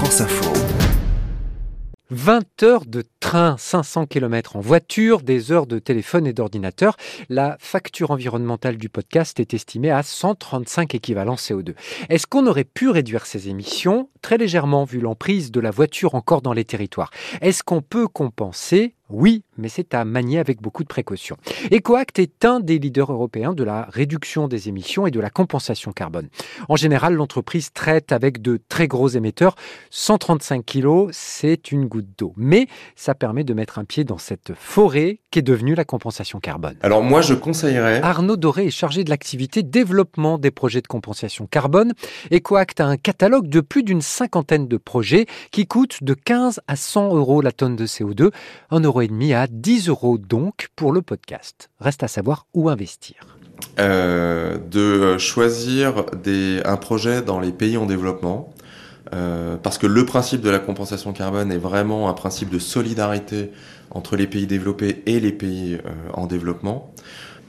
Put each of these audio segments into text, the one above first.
France Info. 20 heures de train, 500 km en voiture, des heures de téléphone et d'ordinateur. La facture environnementale du podcast est estimée à 135 équivalents CO2. Est-ce qu'on aurait pu réduire ces émissions? Très légèrement, vu l'emprise de la voiture encore dans les territoires. Est-ce qu'on peut compenser? Oui, mais c'est à manier avec beaucoup de précautions. EcoAct est un des leaders européens de la réduction des émissions et de la compensation carbone. En général, l'entreprise traite avec de très gros émetteurs. 135 kilos, c'est une goutte d'eau. Mais ça permet de mettre un pied dans cette forêt qu'est devenue la compensation carbone. Alors moi, je conseillerais... Arnaud Doré est chargé de l'activité développement des projets de compensation carbone. EcoAct a un catalogue de plus d'une cinquantaine de projets qui coûtent de 15 à 100 euros la tonne de CO2. Un euro et demi à 10 euros donc pour le podcast. Reste à savoir où investir. Euh, de choisir des, un projet dans les pays en développement. Euh, parce que le principe de la compensation carbone est vraiment un principe de solidarité entre les pays développés et les pays euh, en développement.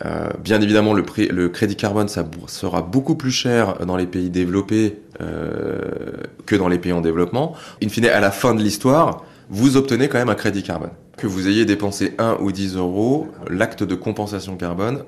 Euh, bien évidemment, le, crédit carbone sera beaucoup plus cher dans les pays développés euh, que dans les pays en développement. In fine, à la fin de l'histoire, vous obtenez quand même un crédit carbone. Que vous ayez dépensé 1 ou 10 euros, l'acte de compensation carbone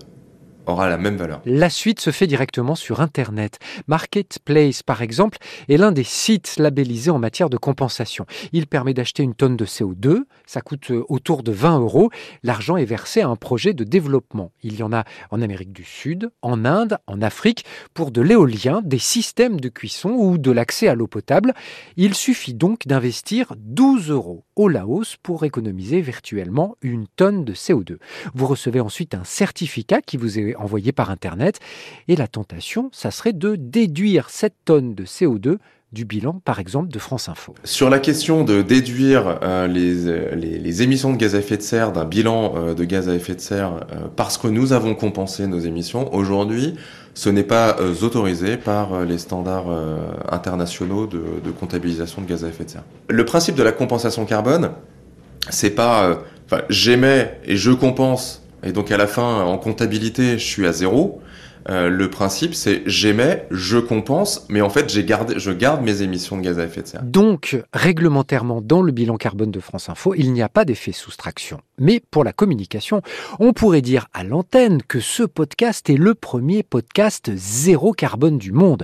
aura la. La suite se fait directement sur Internet. Marketplace, par exemple, est l'un des sites labellisés en matière de compensation. Il permet d'acheter une tonne de CO2, ça coûte euh, autour de 20 euros. L'argent est versé à un projet de développement. Il y en a en Amérique du Sud, en Inde, en Afrique, pour de l'éolien, des systèmes de cuisson ou de l'accès à l'eau potable. Il suffit donc d'investir 12 euros au Laos pour économiser virtuellement une tonne de CO2. Vous recevez ensuite un certificat qui vous est envoyé par Internet et la tentation, ça serait de déduire cette tonne de CO2 du bilan, par exemple, de France Info. Sur la question de déduire euh, les, les, émissions de gaz à effet de serre d'un bilan euh, de gaz à effet de serre euh, parce que nous avons compensé nos émissions, aujourd'hui, ce n'est pas euh, autorisé par euh, les standards euh, internationaux de, de, comptabilisation de gaz à effet de serre. Le principe de la compensation carbone, c'est pas j'émets et je compense, et donc à la fin, en comptabilité, je suis à zéro. Euh, le principe, c'est j'émets, je compense, mais en fait, je garde mes émissions de gaz à effet de serre. Donc, réglementairement, dans le bilan carbone de France Info, il n'y a pas d'effet soustraction. Mais pour la communication, on pourrait dire à l'antenne que ce podcast est le premier podcast zéro carbone du monde.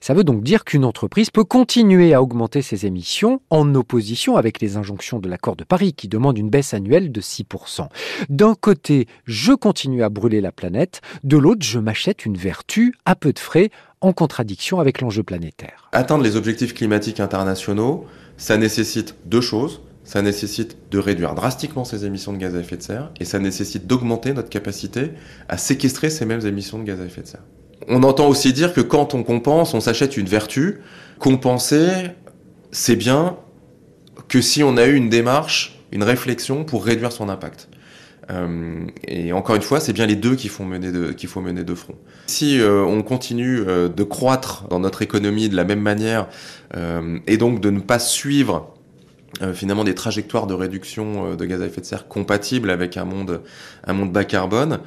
Ça veut donc dire qu'une entreprise peut continuer à augmenter ses émissions en opposition avec les injonctions de l'accord de Paris qui demande une baisse annuelle de 6%. D'un côté, je continue à brûler la planète, de l'autre, je m'achète une vertu à peu de frais en contradiction avec l'enjeu planétaire. Atteindre les objectifs climatiques internationaux, ça nécessite deux choses. Ça nécessite de réduire drastiquement ces émissions de gaz à effet de serre et ça nécessite d'augmenter notre capacité à séquestrer ces mêmes émissions de gaz à effet de serre. On entend aussi dire que quand on compense, on s'achète une vertu. Compenser, c'est bien que si on a eu une démarche, une réflexion pour réduire son impact. Euh, et encore une fois, c'est bien les deux qu'il faut mener de, qu'il mener de front. Si euh, on continue euh, de croître dans notre économie de la même manière euh, et donc de ne pas suivre euh, finalement des trajectoires de réduction de gaz à effet de serre compatibles avec un monde, un monde bas carbone,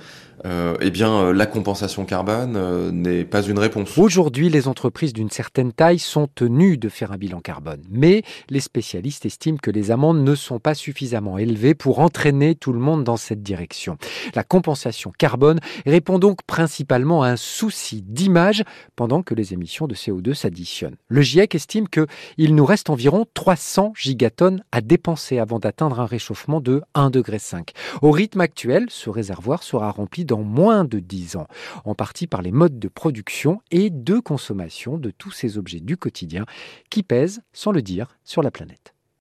euh, eh bien, la compensation carbone euh, n'est pas une réponse. Aujourd'hui, les entreprises d'une certaine taille sont tenues de faire un bilan carbone, mais les spécialistes estiment que les amendes ne sont pas suffisamment élevées pour entraîner tout le monde dans cette direction. La compensation carbone répond donc principalement à un souci d'image pendant que les émissions de CO2 s'additionnent. Le GIEC estime qu'il nous reste environ 300 à dépenser avant d'atteindre un réchauffement de 1,5 degré. Au rythme actuel, ce réservoir sera rempli dans moins de 10 ans, en partie par les modes de production et de consommation de tous ces objets du quotidien qui pèsent, sans le dire, sur la planète.